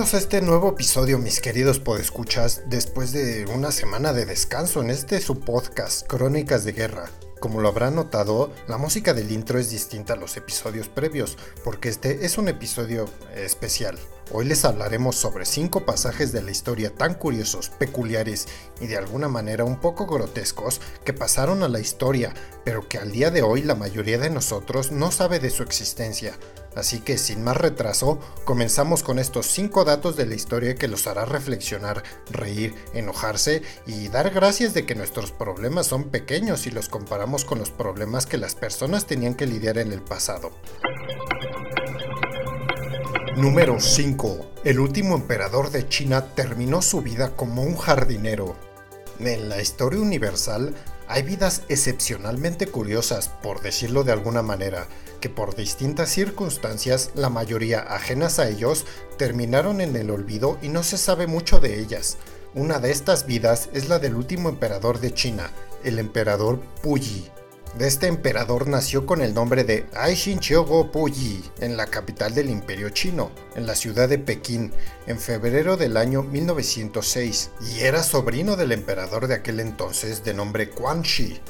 Bienvenidos a este nuevo episodio, mis queridos podescuchas, después de una semana de descanso en este su podcast, Crónicas de Guerra. Como lo habrán notado, la música del intro es distinta a los episodios previos, porque este es un episodio especial. Hoy les hablaremos sobre cinco pasajes de la historia tan curiosos, peculiares y de alguna manera un poco grotescos que pasaron a la historia, pero que al día de hoy la mayoría de nosotros no sabe de su existencia. Así que sin más retraso, comenzamos con estos 5 datos de la historia que los hará reflexionar, reír, enojarse y dar gracias de que nuestros problemas son pequeños si los comparamos con los problemas que las personas tenían que lidiar en el pasado. Número 5. El último emperador de China terminó su vida como un jardinero. En la historia universal hay vidas excepcionalmente curiosas, por decirlo de alguna manera, que por distintas circunstancias, la mayoría ajenas a ellos, terminaron en el olvido y no se sabe mucho de ellas. Una de estas vidas es la del último emperador de China, el emperador Puyi. Este emperador nació con el nombre de Aishin Chiogo Puyi en la capital del imperio chino, en la ciudad de Pekín, en febrero del año 1906, y era sobrino del emperador de aquel entonces de nombre Quan Shi.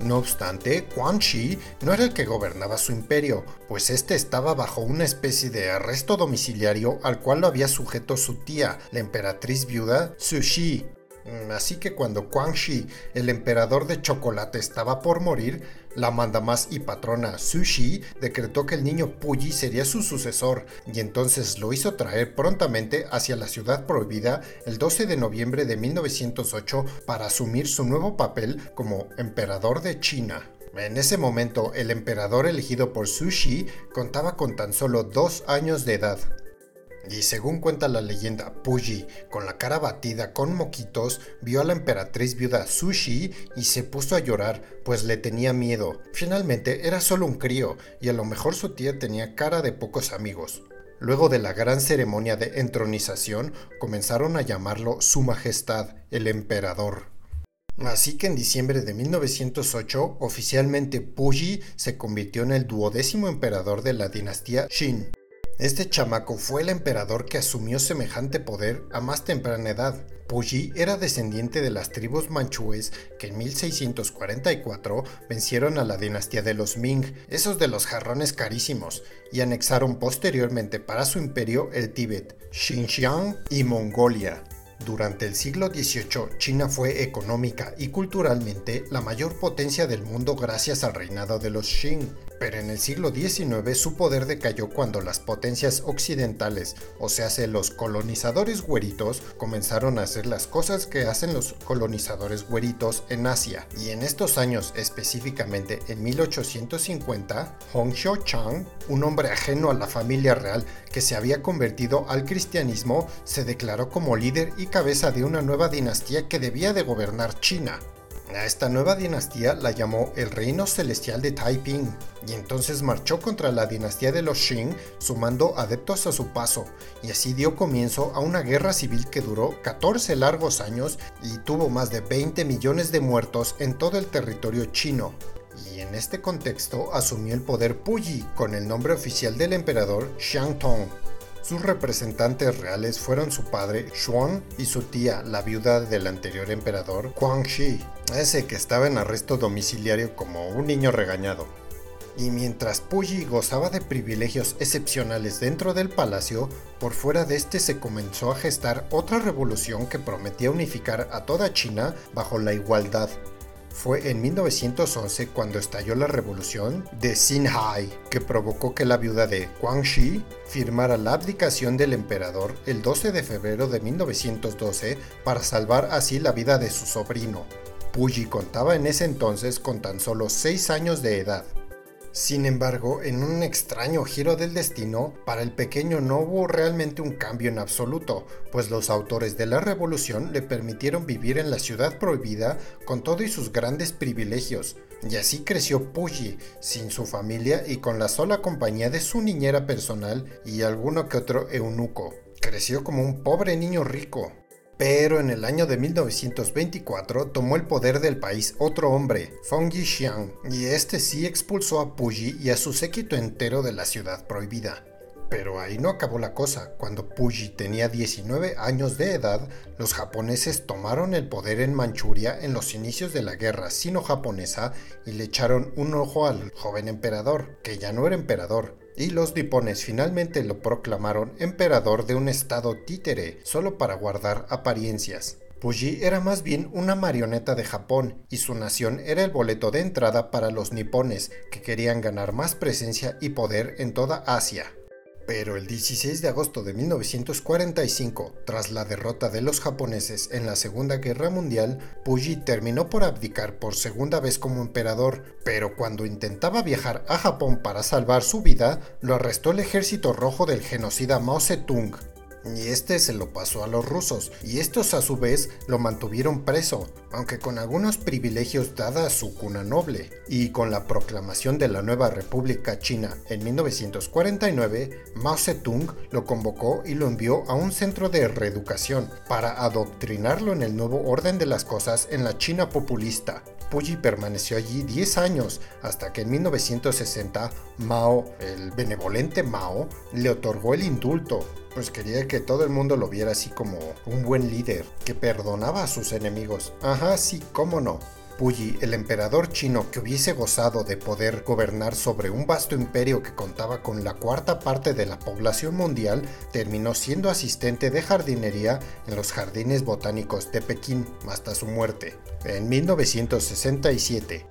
No obstante, Quan Shi no era el que gobernaba su imperio, pues este estaba bajo una especie de arresto domiciliario al cual lo había sujeto su tía, la emperatriz viuda Su Shi. Mm, así que cuando Quan Shi, el emperador de chocolate, estaba por morir, la mandamás y patrona Sushi decretó que el niño Puyi sería su sucesor y entonces lo hizo traer prontamente hacia la ciudad prohibida el 12 de noviembre de 1908 para asumir su nuevo papel como emperador de China. En ese momento, el emperador elegido por Sushi contaba con tan solo dos años de edad. Y según cuenta la leyenda, Puyi, con la cara batida con moquitos, vio a la emperatriz viuda Sushi y se puso a llorar, pues le tenía miedo. Finalmente era solo un crío, y a lo mejor su tía tenía cara de pocos amigos. Luego de la gran ceremonia de entronización, comenzaron a llamarlo Su Majestad, el Emperador. Así que en diciembre de 1908, oficialmente Puyi se convirtió en el duodécimo emperador de la dinastía Shin. Este chamaco fue el emperador que asumió semejante poder a más temprana edad. Puyi era descendiente de las tribus manchúes que en 1644 vencieron a la dinastía de los Ming, esos de los jarrones carísimos, y anexaron posteriormente para su imperio el Tíbet, Xinjiang y Mongolia. Durante el siglo XVIII, China fue económica y culturalmente la mayor potencia del mundo gracias al reinado de los Qing pero en el siglo XIX su poder decayó cuando las potencias occidentales, o sea, los colonizadores güeritos, comenzaron a hacer las cosas que hacen los colonizadores güeritos en Asia. Y en estos años, específicamente en 1850, Hong Chang, un hombre ajeno a la familia real que se había convertido al cristianismo, se declaró como líder y cabeza de una nueva dinastía que debía de gobernar China. A esta nueva dinastía la llamó el Reino Celestial de Taiping y entonces marchó contra la dinastía de los Qing sumando adeptos a su paso y así dio comienzo a una guerra civil que duró 14 largos años y tuvo más de 20 millones de muertos en todo el territorio chino. Y en este contexto asumió el poder Puyi con el nombre oficial del emperador Xiang Tong sus representantes reales fueron su padre, Xuan, y su tía, la viuda del anterior emperador, Huang Shi, ese que estaba en arresto domiciliario como un niño regañado. Y mientras Puyi gozaba de privilegios excepcionales dentro del palacio, por fuera de este se comenzó a gestar otra revolución que prometía unificar a toda China bajo la igualdad, fue en 1911 cuando estalló la revolución de Xinhai, que provocó que la viuda de Guangxi firmara la abdicación del emperador el 12 de febrero de 1912 para salvar así la vida de su sobrino. Puyi contaba en ese entonces con tan solo 6 años de edad. Sin embargo, en un extraño giro del destino, para el pequeño no hubo realmente un cambio en absoluto, pues los autores de la revolución le permitieron vivir en la ciudad prohibida con todo y sus grandes privilegios, y así creció Puyi, sin su familia y con la sola compañía de su niñera personal y alguno que otro eunuco. Creció como un pobre niño rico, pero en el año de 1924 tomó el poder del país otro hombre, Feng Yixiang, y este sí expulsó a Puyi y a su séquito entero de la ciudad prohibida. Pero ahí no acabó la cosa. Cuando Puyi tenía 19 años de edad, los japoneses tomaron el poder en Manchuria en los inicios de la guerra sino-japonesa y le echaron un ojo al joven emperador, que ya no era emperador, y los nipones finalmente lo proclamaron emperador de un estado títere, solo para guardar apariencias. Puyi era más bien una marioneta de Japón y su nación era el boleto de entrada para los nipones que querían ganar más presencia y poder en toda Asia. Pero el 16 de agosto de 1945, tras la derrota de los japoneses en la Segunda Guerra Mundial, Puyi terminó por abdicar por segunda vez como emperador, pero cuando intentaba viajar a Japón para salvar su vida, lo arrestó el ejército rojo del genocida Mao Zedong y este se lo pasó a los rusos, y estos a su vez lo mantuvieron preso, aunque con algunos privilegios dada su cuna noble, y con la proclamación de la nueva República China en 1949, Mao Zedong lo convocó y lo envió a un centro de reeducación para adoctrinarlo en el nuevo orden de las cosas en la China populista. Puyi permaneció allí 10 años hasta que en 1960 Mao, el benevolente Mao, le otorgó el indulto pues quería que todo el mundo lo viera así como un buen líder, que perdonaba a sus enemigos. Ajá, sí, cómo no. Puyi, el emperador chino que hubiese gozado de poder gobernar sobre un vasto imperio que contaba con la cuarta parte de la población mundial, terminó siendo asistente de jardinería en los jardines botánicos de Pekín hasta su muerte, en 1967.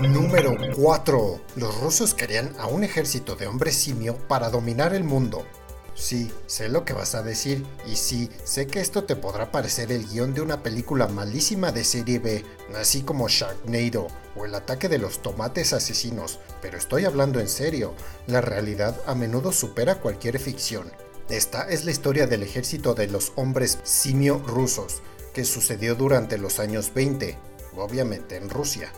Número 4. Los rusos querían a un ejército de hombres simio para dominar el mundo. Sí, sé lo que vas a decir, y sí, sé que esto te podrá parecer el guion de una película malísima de serie B, así como Sharknado o el ataque de los tomates asesinos, pero estoy hablando en serio, la realidad a menudo supera cualquier ficción. Esta es la historia del ejército de los hombres simio rusos, que sucedió durante los años 20, obviamente en Rusia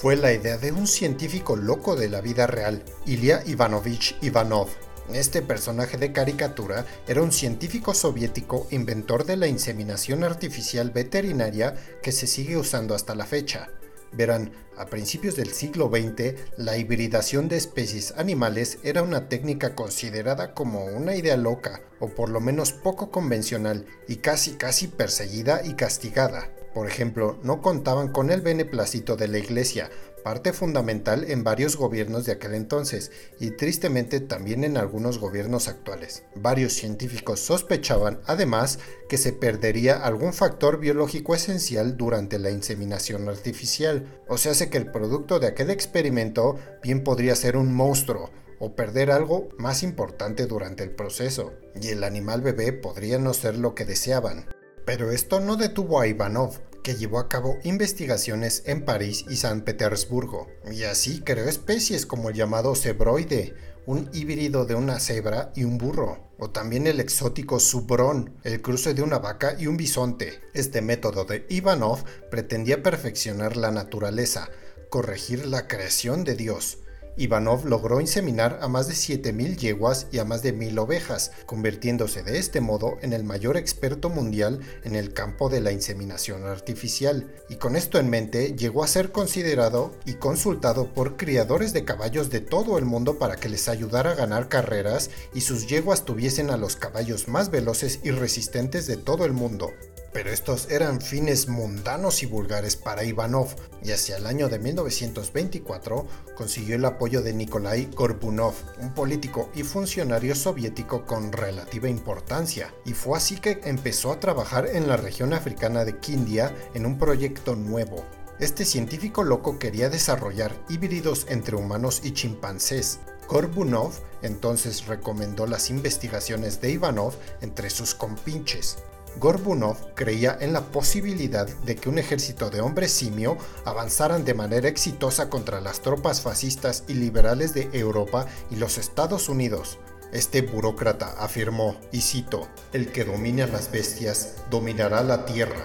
fue la idea de un científico loco de la vida real, Ilya Ivanovich Ivanov. Este personaje de caricatura era un científico soviético inventor de la inseminación artificial veterinaria que se sigue usando hasta la fecha. Verán, a principios del siglo XX, la hibridación de especies animales era una técnica considerada como una idea loca, o por lo menos poco convencional, y casi casi perseguida y castigada por ejemplo, no contaban con el beneplácito de la Iglesia, parte fundamental en varios gobiernos de aquel entonces y tristemente también en algunos gobiernos actuales. Varios científicos sospechaban además que se perdería algún factor biológico esencial durante la inseminación artificial, o sea, que el producto de aquel experimento bien podría ser un monstruo o perder algo más importante durante el proceso, y el animal bebé podría no ser lo que deseaban. Pero esto no detuvo a Ivanov, que llevó a cabo investigaciones en París y San Petersburgo, y así creó especies como el llamado cebroide, un híbrido de una cebra y un burro, o también el exótico subrón, el cruce de una vaca y un bisonte. Este método de Ivanov pretendía perfeccionar la naturaleza, corregir la creación de Dios, Ivanov logró inseminar a más de 7.000 yeguas y a más de 1.000 ovejas, convirtiéndose de este modo en el mayor experto mundial en el campo de la inseminación artificial, y con esto en mente llegó a ser considerado y consultado por criadores de caballos de todo el mundo para que les ayudara a ganar carreras y sus yeguas tuviesen a los caballos más veloces y resistentes de todo el mundo. Pero estos eran fines mundanos y vulgares para Ivanov, y hacia el año de 1924 consiguió el apoyo de Nikolai Gorbunov, un político y funcionario soviético con relativa importancia, y fue así que empezó a trabajar en la región africana de Kindia en un proyecto nuevo. Este científico loco quería desarrollar híbridos entre humanos y chimpancés, Gorbunov entonces recomendó las investigaciones de Ivanov entre sus compinches, Gorbunov creía en la posibilidad de que un ejército de hombres simio avanzaran de manera exitosa contra las tropas fascistas y liberales de Europa y los Estados Unidos. Este burócrata afirmó, y cito, el que domine a las bestias dominará la tierra.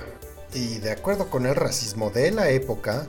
Y de acuerdo con el racismo de la época,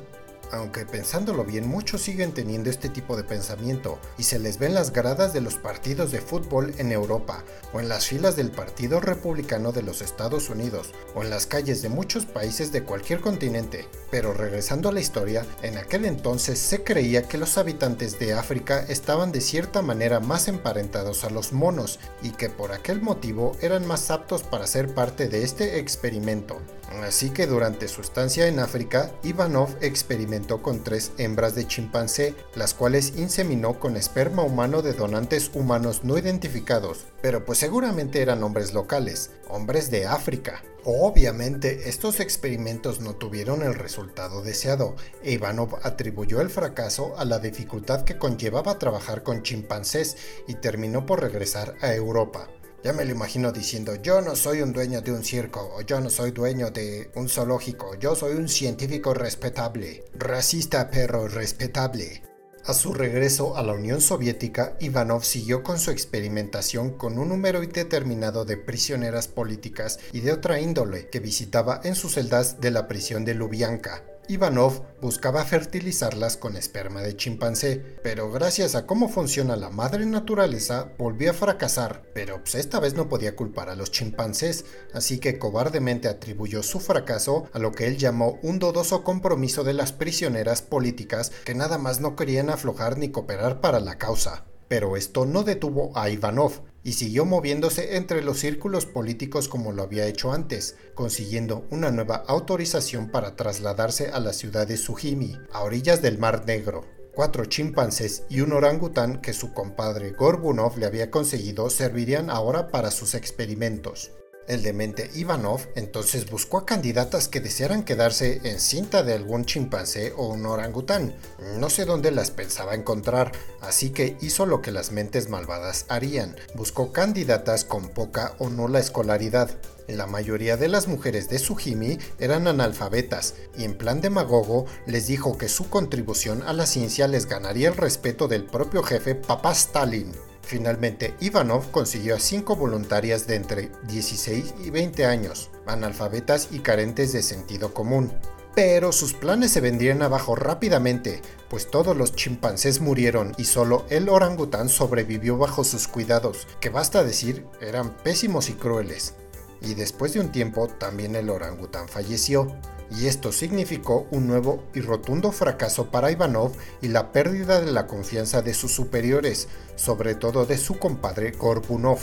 aunque pensándolo bien muchos siguen teniendo este tipo de pensamiento y se les ve en las gradas de los partidos de fútbol en Europa o en las filas del Partido Republicano de los Estados Unidos o en las calles de muchos países de cualquier continente. Pero regresando a la historia, en aquel entonces se creía que los habitantes de África estaban de cierta manera más emparentados a los monos y que por aquel motivo eran más aptos para ser parte de este experimento. Así que durante su estancia en África, Ivanov experimentó con tres hembras de chimpancé, las cuales inseminó con esperma humano de donantes humanos no identificados, pero pues seguramente eran hombres locales, hombres de África. Obviamente, estos experimentos no tuvieron el resultado deseado, e Ivanov atribuyó el fracaso a la dificultad que conllevaba trabajar con chimpancés y terminó por regresar a Europa. Ya me lo imagino diciendo, yo no soy un dueño de un circo, o yo no soy dueño de un zoológico, yo soy un científico respetable, racista pero respetable. A su regreso a la Unión Soviética, Ivanov siguió con su experimentación con un número indeterminado de prisioneras políticas y de otra índole que visitaba en sus celdas de la prisión de Lubyanka. Ivanov buscaba fertilizarlas con esperma de chimpancé, pero gracias a cómo funciona la madre naturaleza volvió a fracasar, pero pues, esta vez no podía culpar a los chimpancés, así que cobardemente atribuyó su fracaso a lo que él llamó un dodoso compromiso de las prisioneras políticas que nada más no querían aflojar ni cooperar para la causa. Pero esto no detuvo a Ivanov, y siguió moviéndose entre los círculos políticos como lo había hecho antes, consiguiendo una nueva autorización para trasladarse a la ciudad de Sujimi, a orillas del Mar Negro. Cuatro chimpancés y un orangután que su compadre Gorbunov le había conseguido servirían ahora para sus experimentos. El demente Ivanov entonces buscó a candidatas que desearan quedarse en cinta de algún chimpancé o un orangután. No sé dónde las pensaba encontrar, así que hizo lo que las mentes malvadas harían. Buscó candidatas con poca o nula escolaridad. La mayoría de las mujeres de Sujimi eran analfabetas y en plan demagogo les dijo que su contribución a la ciencia les ganaría el respeto del propio jefe Papá Stalin. Finalmente, Ivanov consiguió a cinco voluntarias de entre 16 y 20 años, analfabetas y carentes de sentido común. Pero sus planes se vendrían abajo rápidamente, pues todos los chimpancés murieron y solo el orangután sobrevivió bajo sus cuidados, que basta decir eran pésimos y crueles. Y después de un tiempo también el orangután falleció y esto significó un nuevo y rotundo fracaso para Ivanov y la pérdida de la confianza de sus superiores, sobre todo de su compadre Gorbunov.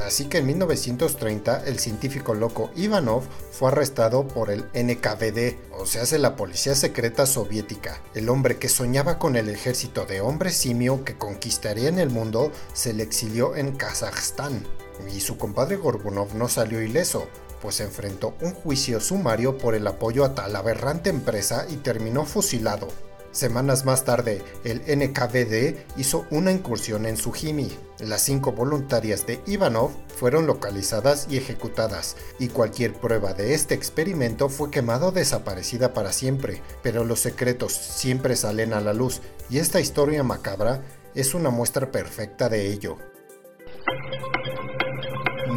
Así que en 1930 el científico loco Ivanov fue arrestado por el NKVD, o sea, la policía secreta soviética. El hombre que soñaba con el ejército de hombres simio que conquistaría en el mundo se le exilió en Kazajstán. Y su compadre Gorbunov no salió ileso, pues enfrentó un juicio sumario por el apoyo a tal aberrante empresa y terminó fusilado. Semanas más tarde, el NKVD hizo una incursión en Sujimi. Las cinco voluntarias de Ivanov fueron localizadas y ejecutadas, y cualquier prueba de este experimento fue quemado o desaparecida para siempre, pero los secretos siempre salen a la luz, y esta historia macabra es una muestra perfecta de ello.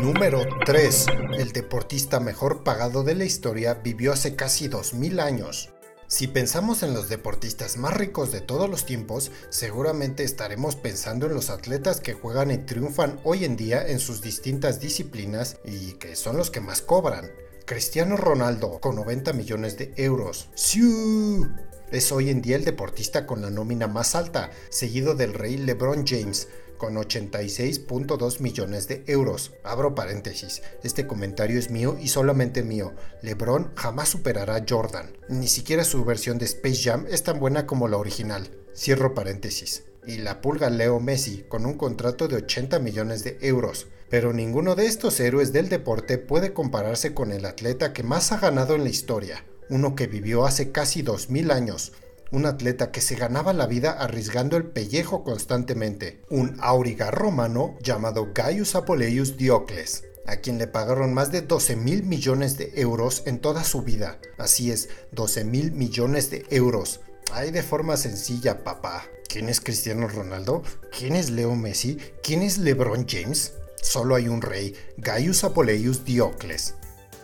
Número 3. El deportista mejor pagado de la historia vivió hace casi 2000 años. Si pensamos en los deportistas más ricos de todos los tiempos, seguramente estaremos pensando en los atletas que juegan y triunfan hoy en día en sus distintas disciplinas y que son los que más cobran. Cristiano Ronaldo, con 90 millones de euros. ¡Siu! Es hoy en día el deportista con la nómina más alta, seguido del rey LeBron James, con 86.2 millones de euros. Abro paréntesis, este comentario es mío y solamente mío. LeBron jamás superará a Jordan. Ni siquiera su versión de Space Jam es tan buena como la original. Cierro paréntesis. Y la pulga Leo Messi con un contrato de 80 millones de euros. Pero ninguno de estos héroes del deporte puede compararse con el atleta que más ha ganado en la historia, uno que vivió hace casi 2000 años, un atleta que se ganaba la vida arriesgando el pellejo constantemente, un auriga romano llamado Gaius Apuleius Diocles, a quien le pagaron más de 12 mil millones de euros en toda su vida. Así es, 12 mil millones de euros. Hay de forma sencilla, papá. ¿Quién es Cristiano Ronaldo? ¿Quién es Leo Messi? ¿Quién es LeBron James? Solo hay un rey, Gaius Apuleius Diocles.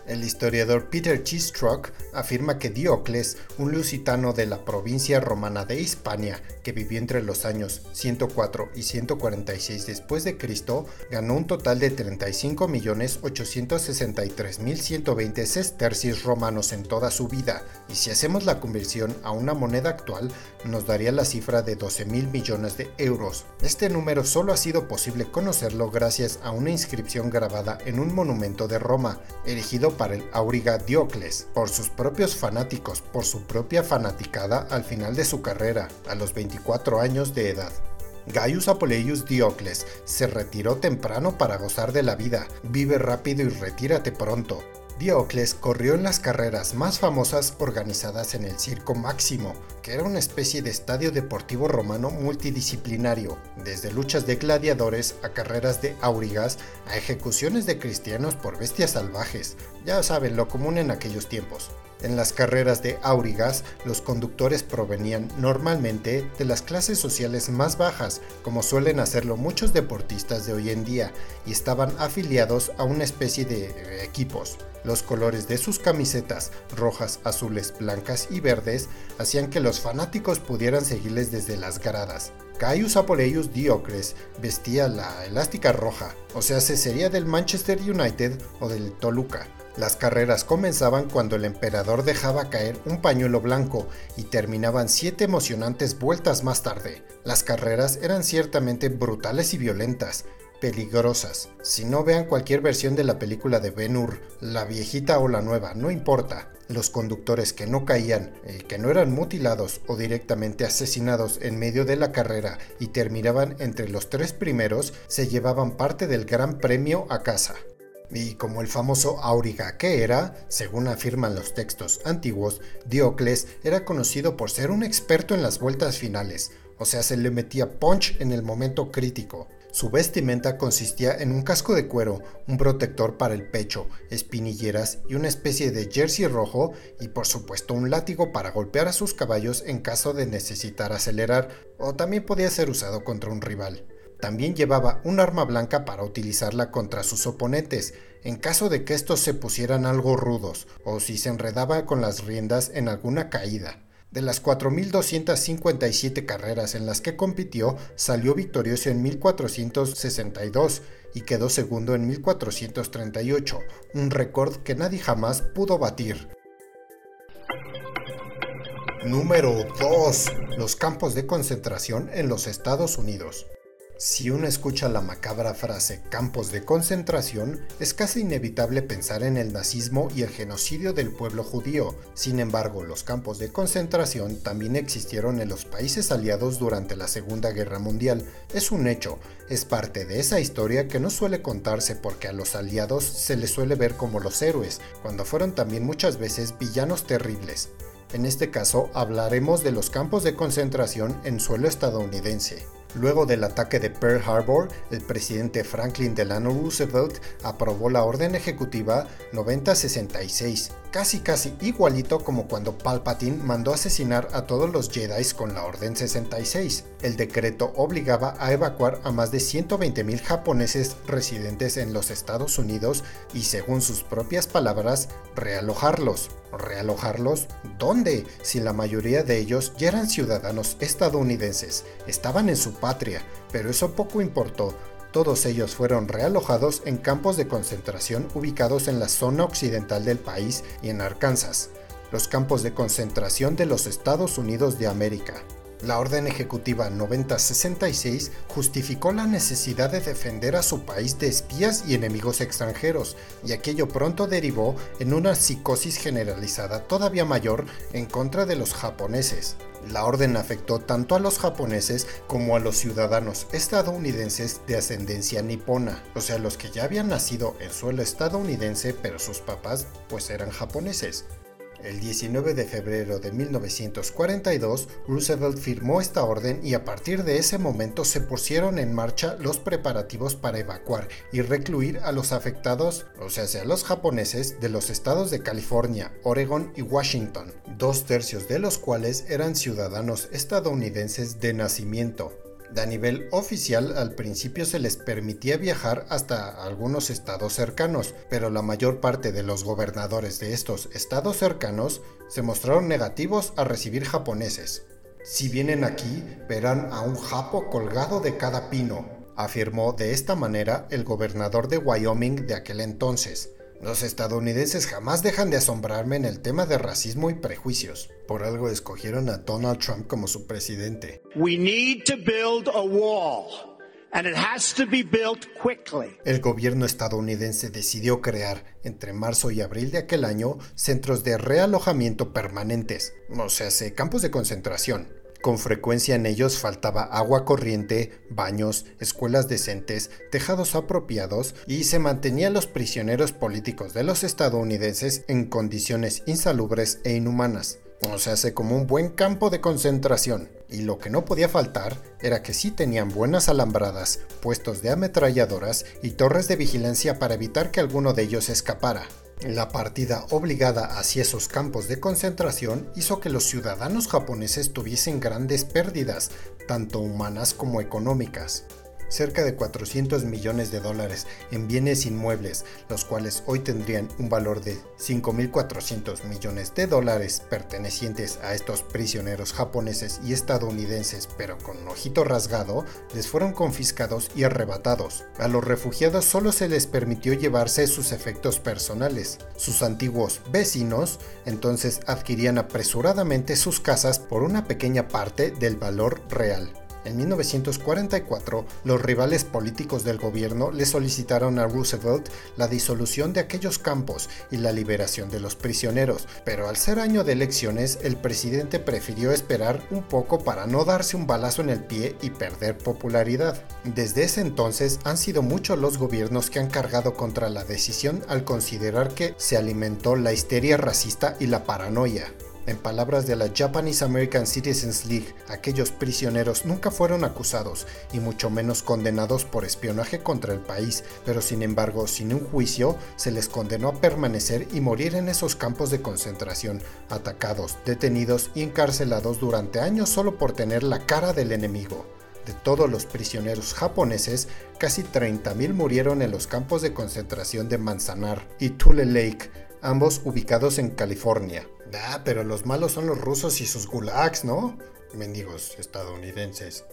El historiador Peter Cheestruck afirma que Diocles, un lusitano de la provincia romana de Hispania, que vivió entre los años 104 y 146 después de Cristo, ganó un total de 35.863.120 sestercios romanos en toda su vida, y si hacemos la conversión a una moneda actual, nos daría la cifra de 12.000 millones de euros. Este número solo ha sido posible conocerlo gracias a una inscripción grabada en un monumento de Roma, erigido para el Auriga Diocles, por sus propios fanáticos, por su propia fanaticada al final de su carrera, a los 24 años de edad. Gaius Apuleius Diocles se retiró temprano para gozar de la vida, vive rápido y retírate pronto. Diocles corrió en las carreras más famosas organizadas en el Circo Máximo, que era una especie de estadio deportivo romano multidisciplinario, desde luchas de gladiadores a carreras de aurigas a ejecuciones de cristianos por bestias salvajes, ya saben lo común en aquellos tiempos. En las carreras de aurigas, los conductores provenían normalmente de las clases sociales más bajas, como suelen hacerlo muchos deportistas de hoy en día, y estaban afiliados a una especie de eh, equipos. Los colores de sus camisetas, rojas, azules, blancas y verdes, hacían que los fanáticos pudieran seguirles desde las gradas. Caius Apoleius Diocles vestía la elástica roja, o sea, se sería del Manchester United o del Toluca. Las carreras comenzaban cuando el emperador dejaba caer un pañuelo blanco y terminaban siete emocionantes vueltas más tarde. Las carreras eran ciertamente brutales y violentas, peligrosas. Si no vean cualquier versión de la película de Ben Hur, la viejita o la nueva, no importa. Los conductores que no caían, eh, que no eran mutilados o directamente asesinados en medio de la carrera y terminaban entre los tres primeros, se llevaban parte del gran premio a casa y como el famoso Auriga que era, según afirman los textos antiguos, Diocles era conocido por ser un experto en las vueltas finales, o sea, se le metía punch en el momento crítico. Su vestimenta consistía en un casco de cuero, un protector para el pecho, espinilleras y una especie de jersey rojo y por supuesto un látigo para golpear a sus caballos en caso de necesitar acelerar o también podía ser usado contra un rival. También llevaba un arma blanca para utilizarla contra sus oponentes, en caso de que estos se pusieran algo rudos o si se enredaba con las riendas en alguna caída. De las 4.257 carreras en las que compitió, salió victorioso en 1462 y quedó segundo en 1438, un récord que nadie jamás pudo batir. Número 2. Los campos de concentración en los Estados Unidos. Si uno escucha la macabra frase campos de concentración, es casi inevitable pensar en el nazismo y el genocidio del pueblo judío. Sin embargo, los campos de concentración también existieron en los países aliados durante la Segunda Guerra Mundial. Es un hecho, es parte de esa historia que no suele contarse porque a los aliados se les suele ver como los héroes, cuando fueron también muchas veces villanos terribles. En este caso hablaremos de los campos de concentración en suelo estadounidense. Luego del ataque de Pearl Harbor, el presidente Franklin Delano Roosevelt aprobó la Orden Ejecutiva 9066, casi casi igualito como cuando Palpatine mandó asesinar a todos los Jedi con la Orden 66. El decreto obligaba a evacuar a más de 120.000 japoneses residentes en los Estados Unidos y, según sus propias palabras, realojarlos. ¿Realojarlos? ¿Dónde? Si la mayoría de ellos ya eran ciudadanos estadounidenses, estaban en su patria, pero eso poco importó. Todos ellos fueron realojados en campos de concentración ubicados en la zona occidental del país y en Arkansas, los campos de concentración de los Estados Unidos de América. La Orden Ejecutiva 9066 justificó la necesidad de defender a su país de espías y enemigos extranjeros, y aquello pronto derivó en una psicosis generalizada todavía mayor en contra de los japoneses. La orden afectó tanto a los japoneses como a los ciudadanos estadounidenses de ascendencia nipona, o sea, los que ya habían nacido en suelo estadounidense pero sus papás pues eran japoneses. El 19 de febrero de 1942, Roosevelt firmó esta orden y a partir de ese momento se pusieron en marcha los preparativos para evacuar y recluir a los afectados, o sea, a los japoneses de los estados de California, Oregon y Washington, dos tercios de los cuales eran ciudadanos estadounidenses de nacimiento. A nivel oficial, al principio se les permitía viajar hasta algunos estados cercanos, pero la mayor parte de los gobernadores de estos estados cercanos se mostraron negativos a recibir japoneses. Si vienen aquí, verán a un japo colgado de cada pino, afirmó de esta manera el gobernador de Wyoming de aquel entonces. Los estadounidenses jamás dejan de asombrarme en el tema de racismo y prejuicios. Por algo escogieron a Donald Trump como su presidente. We need to build a wall. And it has to be built quickly. El gobierno estadounidense decidió crear, entre marzo y abril de aquel año, centros de realojamiento permanentes, o sea, campos de concentración, con frecuencia en ellos faltaba agua corriente, baños, escuelas decentes, tejados apropiados y se mantenían los prisioneros políticos de los estadounidenses en condiciones insalubres e inhumanas. O sea, hace como un buen campo de concentración. Y lo que no podía faltar era que sí tenían buenas alambradas, puestos de ametralladoras y torres de vigilancia para evitar que alguno de ellos escapara. La partida obligada hacia esos campos de concentración hizo que los ciudadanos japoneses tuviesen grandes pérdidas, tanto humanas como económicas cerca de 400 millones de dólares en bienes inmuebles, los cuales hoy tendrían un valor de 5.400 millones de dólares pertenecientes a estos prisioneros japoneses y estadounidenses, pero con ojito rasgado, les fueron confiscados y arrebatados. A los refugiados solo se les permitió llevarse sus efectos personales. Sus antiguos vecinos entonces adquirían apresuradamente sus casas por una pequeña parte del valor real. En 1944, los rivales políticos del gobierno le solicitaron a Roosevelt la disolución de aquellos campos y la liberación de los prisioneros, pero al ser año de elecciones, el presidente prefirió esperar un poco para no darse un balazo en el pie y perder popularidad. Desde ese entonces han sido muchos los gobiernos que han cargado contra la decisión al considerar que se alimentó la histeria racista y la paranoia. En palabras de la Japanese American Citizens League, aquellos prisioneros nunca fueron acusados y mucho menos condenados por espionaje contra el país, pero sin embargo, sin un juicio, se les condenó a permanecer y morir en esos campos de concentración, atacados, detenidos y encarcelados durante años solo por tener la cara del enemigo. De todos los prisioneros japoneses, casi 30.000 murieron en los campos de concentración de Manzanar y Tule Lake, ambos ubicados en California. Ah, pero los malos son los rusos y sus gulags, ¿no? Mendigos estadounidenses.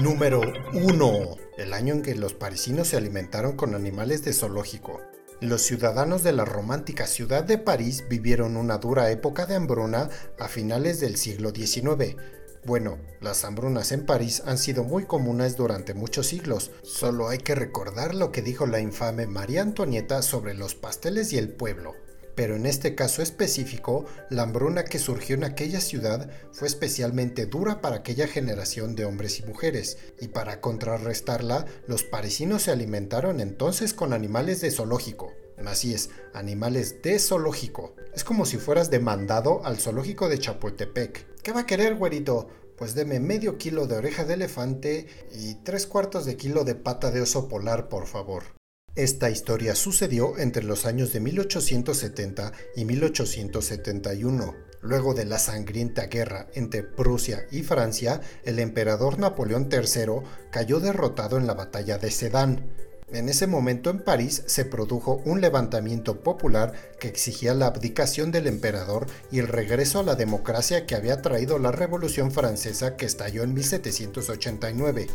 Número 1. El año en que los parisinos se alimentaron con animales de zoológico. Los ciudadanos de la romántica ciudad de París vivieron una dura época de hambruna a finales del siglo XIX bueno, las hambrunas en París han sido muy comunes durante muchos siglos. Solo hay que recordar lo que dijo la infame María Antonieta sobre los pasteles y el pueblo. Pero en este caso específico, la hambruna que surgió en aquella ciudad fue especialmente dura para aquella generación de hombres y mujeres, y para contrarrestarla, los parisinos se alimentaron entonces con animales de zoológico. Así es, animales de zoológico. Es como si fueras demandado al zoológico de Chapultepec. ¿Qué va a querer, güerito? Pues deme medio kilo de oreja de elefante y tres cuartos de kilo de pata de oso polar, por favor. Esta historia sucedió entre los años de 1870 y 1871. Luego de la sangrienta guerra entre Prusia y Francia, el emperador Napoleón III cayó derrotado en la batalla de Sedan. En ese momento en París se produjo un levantamiento popular que exigía la abdicación del emperador y el regreso a la democracia que había traído la Revolución Francesa que estalló en 1789.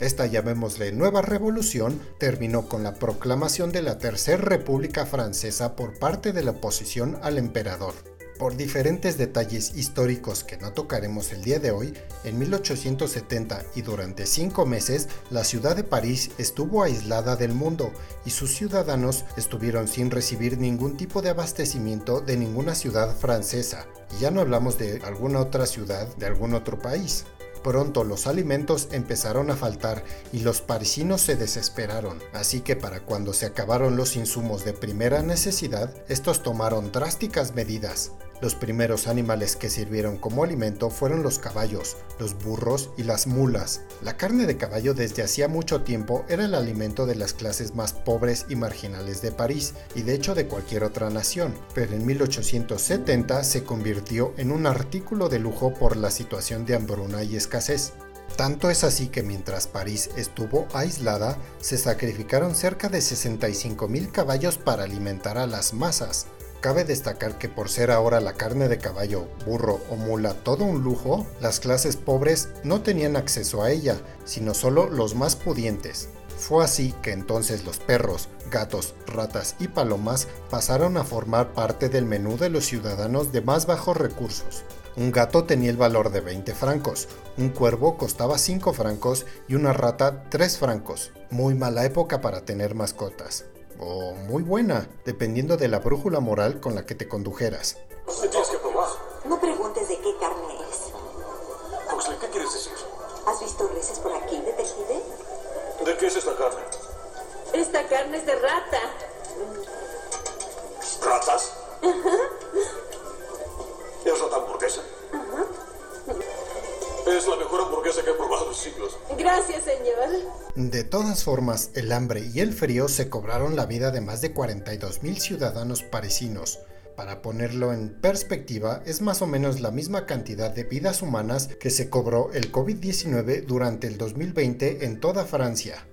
Esta llamémosle nueva revolución terminó con la proclamación de la Tercera República Francesa por parte de la oposición al emperador. Por diferentes detalles históricos que no tocaremos el día de hoy, en 1870 y durante cinco meses la ciudad de París estuvo aislada del mundo y sus ciudadanos estuvieron sin recibir ningún tipo de abastecimiento de ninguna ciudad francesa. Y ya no hablamos de alguna otra ciudad de algún otro país. Pronto los alimentos empezaron a faltar y los parisinos se desesperaron, así que para cuando se acabaron los insumos de primera necesidad, estos tomaron drásticas medidas. Los primeros animales que sirvieron como alimento fueron los caballos, los burros y las mulas. La carne de caballo desde hacía mucho tiempo era el alimento de las clases más pobres y marginales de París y de hecho de cualquier otra nación, pero en 1870 se convirtió en un artículo de lujo por la situación de hambruna y escasez. Tanto es así que mientras París estuvo aislada, se sacrificaron cerca de 65.000 caballos para alimentar a las masas. Cabe destacar que por ser ahora la carne de caballo, burro o mula todo un lujo, las clases pobres no tenían acceso a ella, sino solo los más pudientes. Fue así que entonces los perros, gatos, ratas y palomas pasaron a formar parte del menú de los ciudadanos de más bajos recursos. Un gato tenía el valor de 20 francos, un cuervo costaba 5 francos y una rata 3 francos. Muy mala época para tener mascotas o muy buena, dependiendo de la brújula moral con la que te condujeras. tienes que probar. No preguntes de qué carne es. Huxley, ¿qué quieres decir? ¿Has visto reses por aquí, detective? ¿De qué es esta carne? Esta carne es de rata. ¿Ratas? ¿Es rata hamburguesa? Es la mejor hamburguesa que he probado en siglos. Gracias, señor. De todas formas, el hambre y el frío se cobraron la vida de más de 42.000 ciudadanos parisinos. Para ponerlo en perspectiva, es más o menos la misma cantidad de vidas humanas que se cobró el COVID-19 durante el 2020 en toda Francia.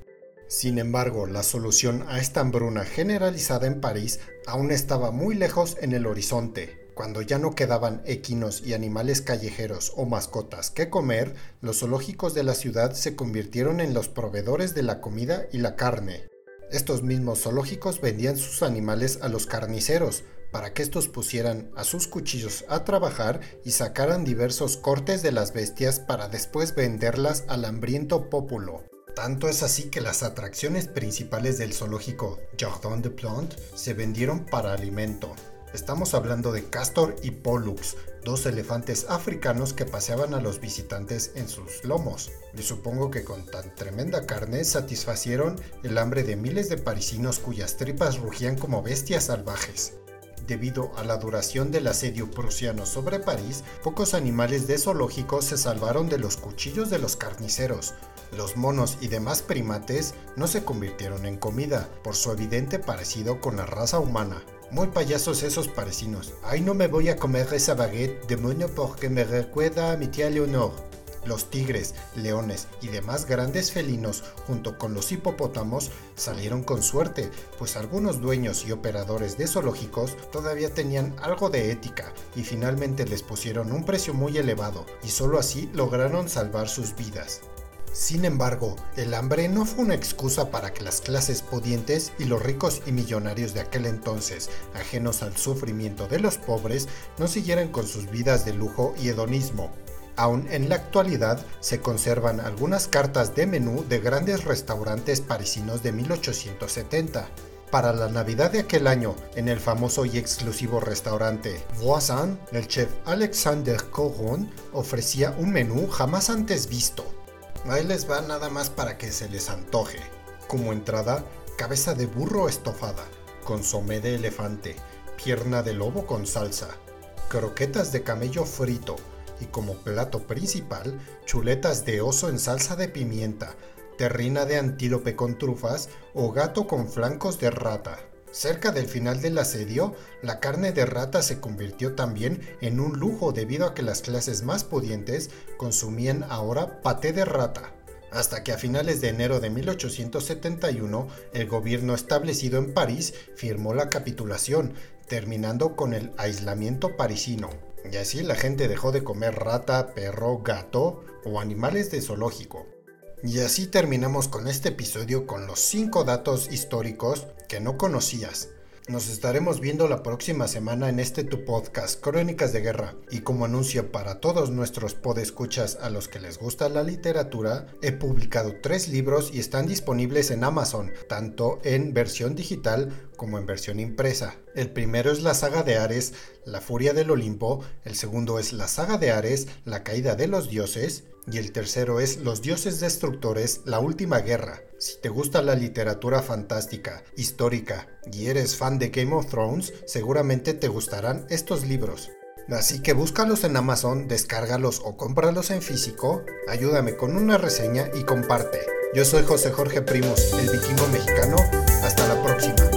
Sin embargo, la solución a esta hambruna generalizada en París aún estaba muy lejos en el horizonte. Cuando ya no quedaban equinos y animales callejeros o mascotas que comer, los zoológicos de la ciudad se convirtieron en los proveedores de la comida y la carne. Estos mismos zoológicos vendían sus animales a los carniceros, para que estos pusieran a sus cuchillos a trabajar y sacaran diversos cortes de las bestias para después venderlas al hambriento pópulo. Tanto es así que las atracciones principales del zoológico Jardin de Plantes se vendieron para alimento. Estamos hablando de Castor y Pollux, dos elefantes africanos que paseaban a los visitantes en sus lomos. Y supongo que con tan tremenda carne satisfacieron el hambre de miles de parisinos cuyas tripas rugían como bestias salvajes. Debido a la duración del asedio prusiano sobre París, pocos animales de zoológicos se salvaron de los cuchillos de los carniceros. Los monos y demás primates no se convirtieron en comida, por su evidente parecido con la raza humana. Muy payasos esos parecinos. Ay, no me voy a comer esa baguette de mono porque me recuerda a mi tía Leonor. Los tigres, leones y demás grandes felinos, junto con los hipopótamos, salieron con suerte, pues algunos dueños y operadores de zoológicos todavía tenían algo de ética y finalmente les pusieron un precio muy elevado y solo así lograron salvar sus vidas. Sin embargo, el hambre no fue una excusa para que las clases pudientes y los ricos y millonarios de aquel entonces, ajenos al sufrimiento de los pobres, no siguieran con sus vidas de lujo y hedonismo. Aún en la actualidad se conservan algunas cartas de menú de grandes restaurantes parisinos de 1870. Para la Navidad de aquel año, en el famoso y exclusivo restaurante Voisin, el chef Alexander Coron ofrecía un menú jamás antes visto. Ahí les va nada más para que se les antoje. Como entrada, cabeza de burro estofada, consomé de elefante, pierna de lobo con salsa, croquetas de camello frito y como plato principal, chuletas de oso en salsa de pimienta, terrina de antílope con trufas o gato con flancos de rata. Cerca del final del asedio, la carne de rata se convirtió también en un lujo debido a que las clases más pudientes consumían ahora paté de rata. Hasta que a finales de enero de 1871 el gobierno establecido en París firmó la capitulación, terminando con el aislamiento parisino. Y así la gente dejó de comer rata, perro, gato o animales de zoológico. Y así terminamos con este episodio con los 5 datos históricos que no conocías. Nos estaremos viendo la próxima semana en este tu podcast, Crónicas de Guerra. Y como anuncio para todos nuestros podescuchas a los que les gusta la literatura, he publicado tres libros y están disponibles en Amazon, tanto en versión digital como en versión impresa. El primero es la saga de Ares, La Furia del Olimpo, el segundo es la saga de Ares, La Caída de los Dioses, y el tercero es Los Dioses Destructores, La Última Guerra. Si te gusta la literatura fantástica, histórica y eres fan de Game of Thrones, seguramente te gustarán estos libros. Así que búscalos en Amazon, descárgalos o cómpralos en físico, ayúdame con una reseña y comparte. Yo soy José Jorge Primos, el vikingo mexicano. Hasta la próxima.